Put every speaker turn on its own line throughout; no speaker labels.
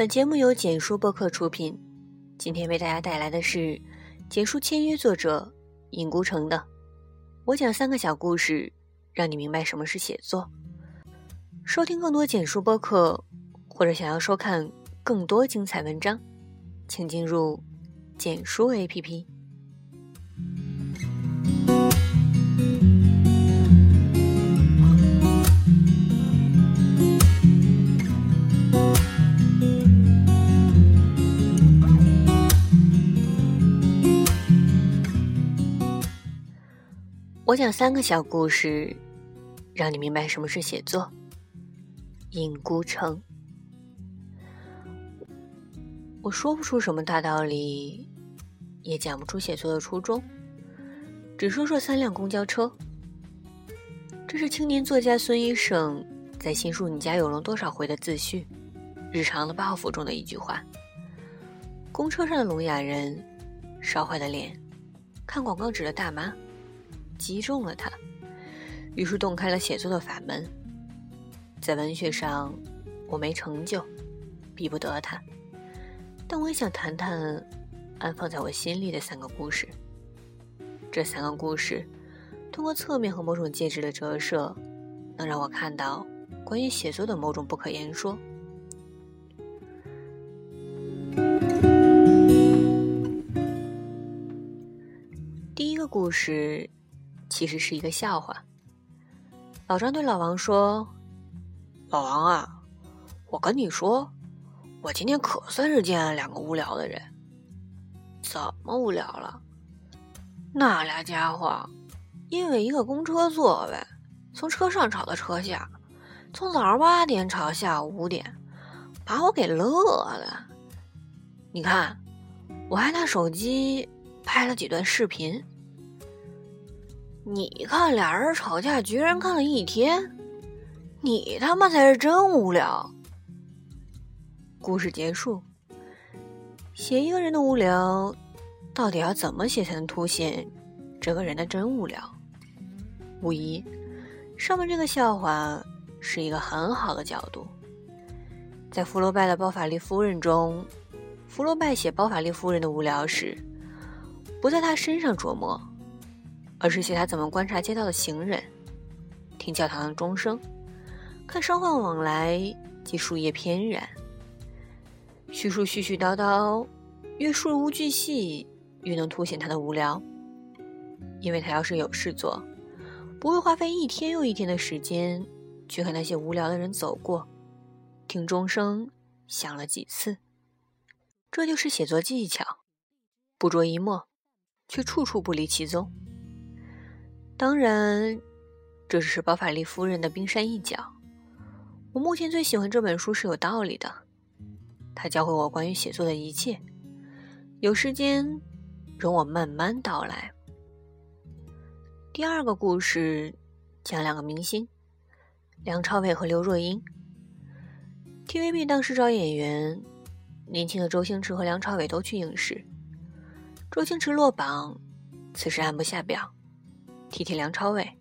本节目由简书播客出品。今天为大家带来的是简书签约作者尹孤城的《我讲三个小故事，让你明白什么是写作》。收听更多简书播客，或者想要收看更多精彩文章，请进入简书 APP。我讲三个小故事，让你明白什么是写作。隐孤城，我说不出什么大道理，也讲不出写作的初衷，只说说三辆公交车。这是青年作家孙医生在新书《你家有龙多少回》的自序，日常的报复中的一句话。公车上的聋哑人，烧坏的脸，看广告纸的大妈。击中了他，于是洞开了写作的法门。在文学上，我没成就，比不得他，但我也想谈谈安放在我心里的三个故事。这三个故事，通过侧面和某种介质的折射，能让我看到关于写作的某种不可言说。第一个故事。其实是一个笑话。老张对老王说：“
老王啊，我跟你说，我今天可算是见了两个无聊的人。怎么无聊了？那俩家伙因为一个公车座位，从车上吵到车下，从早上八点吵到下午五点，把我给乐的。你看，我还拿手机拍了几段视频。”你看俩人吵架，居然看了一天，你他妈才是真无聊。
故事结束。写一个人的无聊，到底要怎么写才能凸显这个人的真无聊？无疑，上面这个笑话是一个很好的角度。在福楼拜的《包法利夫人》中，福楼拜写包法利夫人的无聊时，不在她身上琢磨。而是写他怎么观察街道的行人，听教堂的钟声，看商贩往来及树叶翩然。叙述絮絮叨叨，越事无巨细，越能凸显他的无聊。因为他要是有事做，不会花费一天又一天的时间去和那些无聊的人走过，听钟声响了几次。这就是写作技巧，不着一墨，却处处不离其宗。当然，这只是包法利夫人的冰山一角。我目前最喜欢这本书是有道理的，它教会我关于写作的一切。有时间，容我慢慢道来。第二个故事讲两个明星，梁朝伟和刘若英。TVB 当时找演员，年轻的周星驰和梁朝伟都去应试，周星驰落榜，此时按不下表。提提梁朝伟，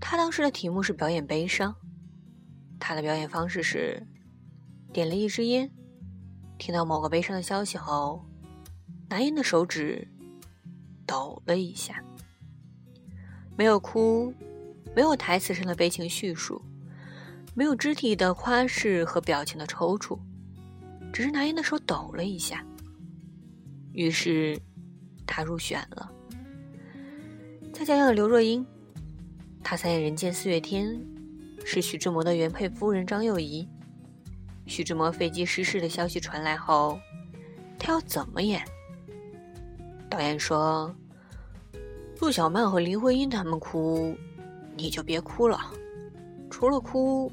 他当时的题目是表演悲伤，他的表演方式是点了一支烟，听到某个悲伤的消息后，拿烟的手指抖了一下，没有哭，没有台词上的悲情叙述，没有肢体的夸饰和表情的抽搐，只是拿烟的手抖了一下，于是他入选了。再讲讲刘若英，她参演《人间四月天》，是徐志摩的原配夫人张幼仪。徐志摩飞机失事的消息传来后，她要怎么演？导演说：“陆小曼和林徽因他们哭，你就别哭了。除了哭，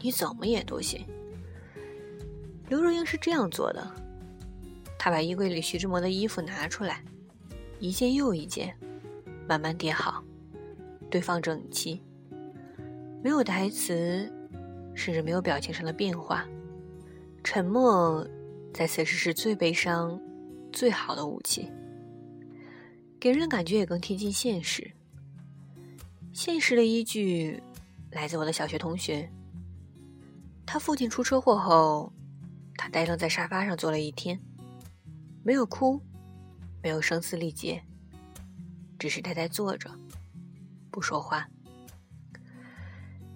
你怎么演都行。”刘若英是这样做的：她把衣柜里徐志摩的衣服拿出来，一件又一件。慢慢叠好，堆放整齐。没有台词，甚至没有表情上的变化。沉默，在此时是最悲伤、最好的武器。给人的感觉也更贴近现实。现实的依据来自我的小学同学。他父亲出车祸后，他呆愣在沙发上坐了一天，没有哭，没有声嘶力竭，只是呆呆坐着，不说话。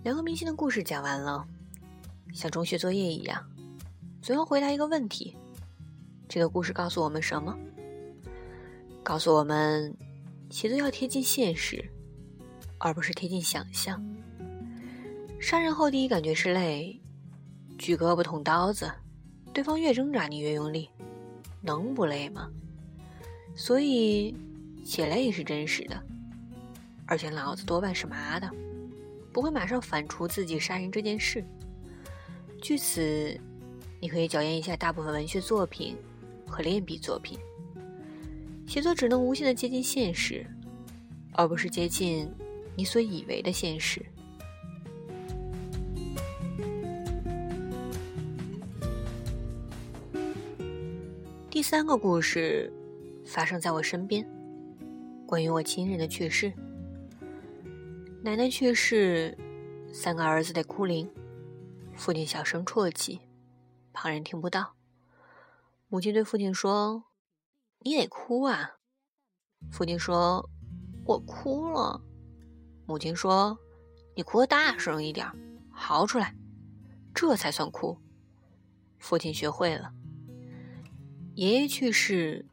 两个明星的故事讲完了，像中学作业一样，总要回答一个问题：这个故事告诉我们什么？告诉我们，写作要贴近现实，而不是贴近想象。杀人后第一感觉是累，举胳膊捅刀子，对方越挣扎你越用力，能不累吗？所以，写来也是真实的，而且脑子多半是麻的。不会马上反刍自己杀人这件事。据此，你可以检验一下大部分文学作品和练笔作品。写作只能无限的接近现实，而不是接近你所以为的现实。第三个故事发生在我身边，关于我亲人的去世。奶奶去世，三个儿子得哭灵，父亲小声啜泣，旁人听不到。母亲对父亲说：“你得哭啊。”父亲说：“我哭了。”母亲说：“你哭大声一点，嚎出来，这才算哭。”父亲学会了。爷爷去世，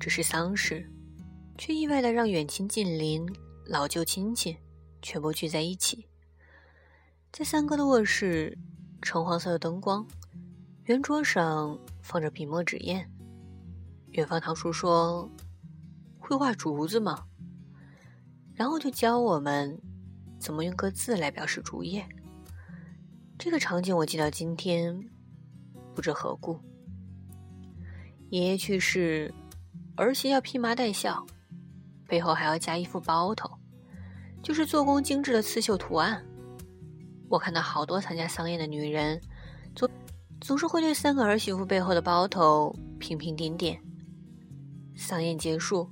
只是丧事，却意外的让远亲近邻、老旧亲戚。全部聚在一起，在三哥的卧室，橙黄色的灯光，圆桌上放着笔墨纸砚。远方堂叔说：“会画竹子吗？”然后就教我们怎么用个字来表示竹叶。这个场景我记到今天，不知何故。爷爷去世，儿媳要披麻戴孝，背后还要加一副包头。就是做工精致的刺绣图案。我看到好多参加丧宴的女人，总总是会对三个儿媳妇背后的包头频频点点。丧宴结束，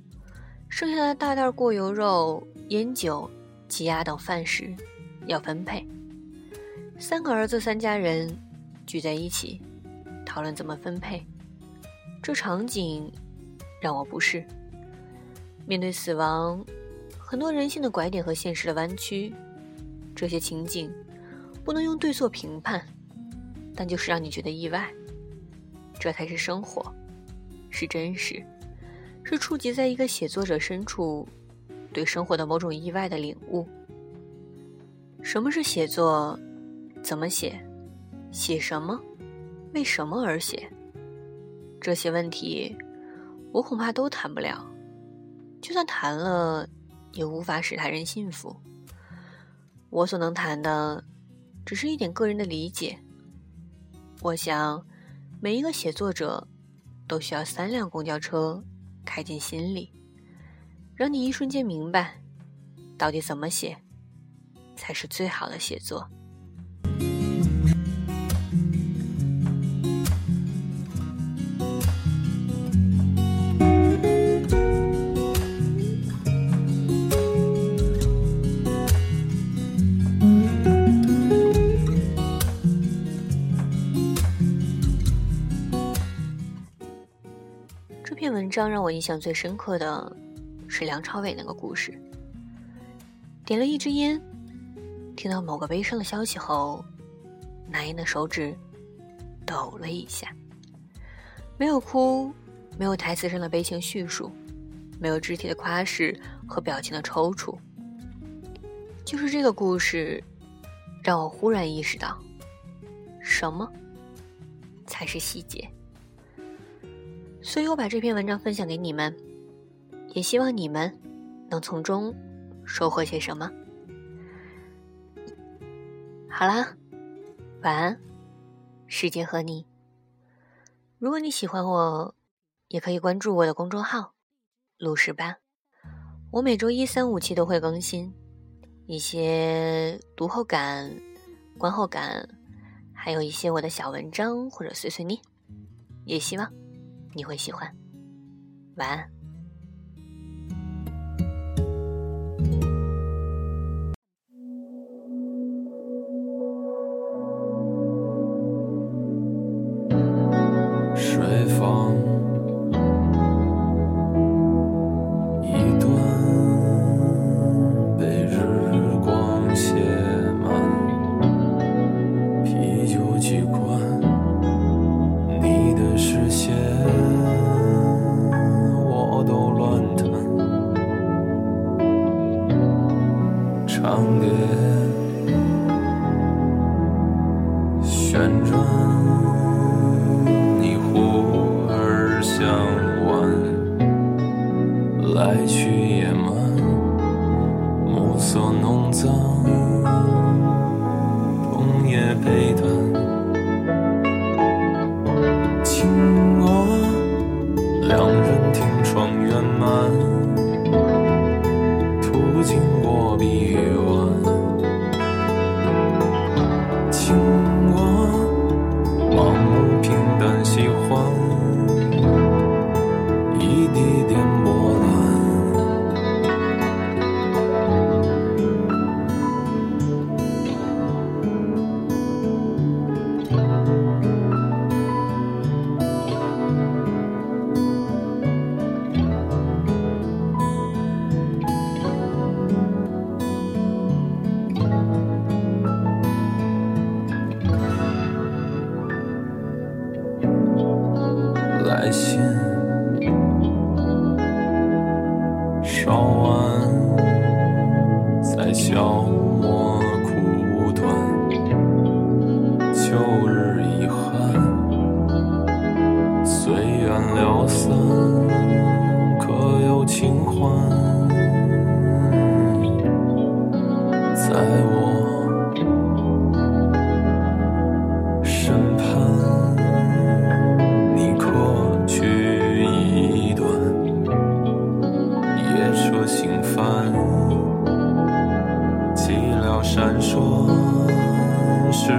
剩下的大袋过油肉、烟酒、鸡鸭等饭食要分配。三个儿子三家人聚在一起讨论怎么分配，这场景让我不适。面对死亡。很多人性的拐点和现实的弯曲，这些情景不能用对错评判，但就是让你觉得意外。这才是生活，是真实，是触及在一个写作者深处对生活的某种意外的领悟。什么是写作？怎么写？写什么？为什么而写？这些问题，我恐怕都谈不了。就算谈了。也无法使他人信服。我所能谈的，只是一点个人的理解。我想，每一个写作者，都需要三辆公交车开进心里，让你一瞬间明白，到底怎么写，才是最好的写作。这篇文章让我印象最深刻的是梁朝伟那个故事。点了一支烟，听到某个悲伤的消息后，拿烟的手指抖了一下。没有哭，没有台词上的悲情叙述，没有肢体的夸饰和表情的抽搐，就是这个故事，让我忽然意识到，什么才是细节。所以我把这篇文章分享给你们，也希望你们能从中收获些什么。好啦，晚安，世界和你。如果你喜欢我，也可以关注我的公众号“陆十八”，我每周一、三、五期都会更新一些读后感、观后感，还有一些我的小文章或者碎碎念，也希望。你会喜欢，晚安。
转，随缘了散，可有清欢？在我身畔，你可去一段？夜车行帆。闪烁，时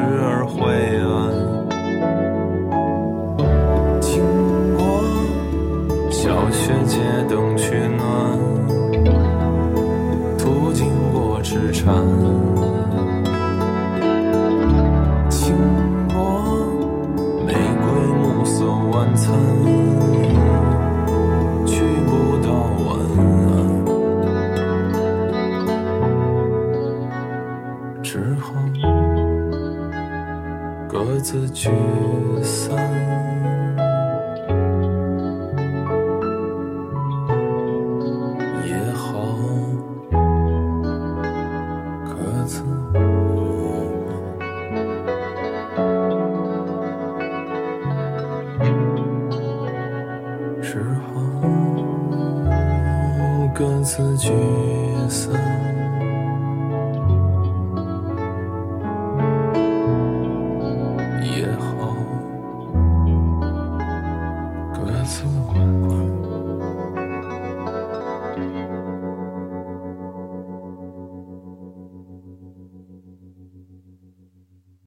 各自聚散，也好，各自只好各自聚散。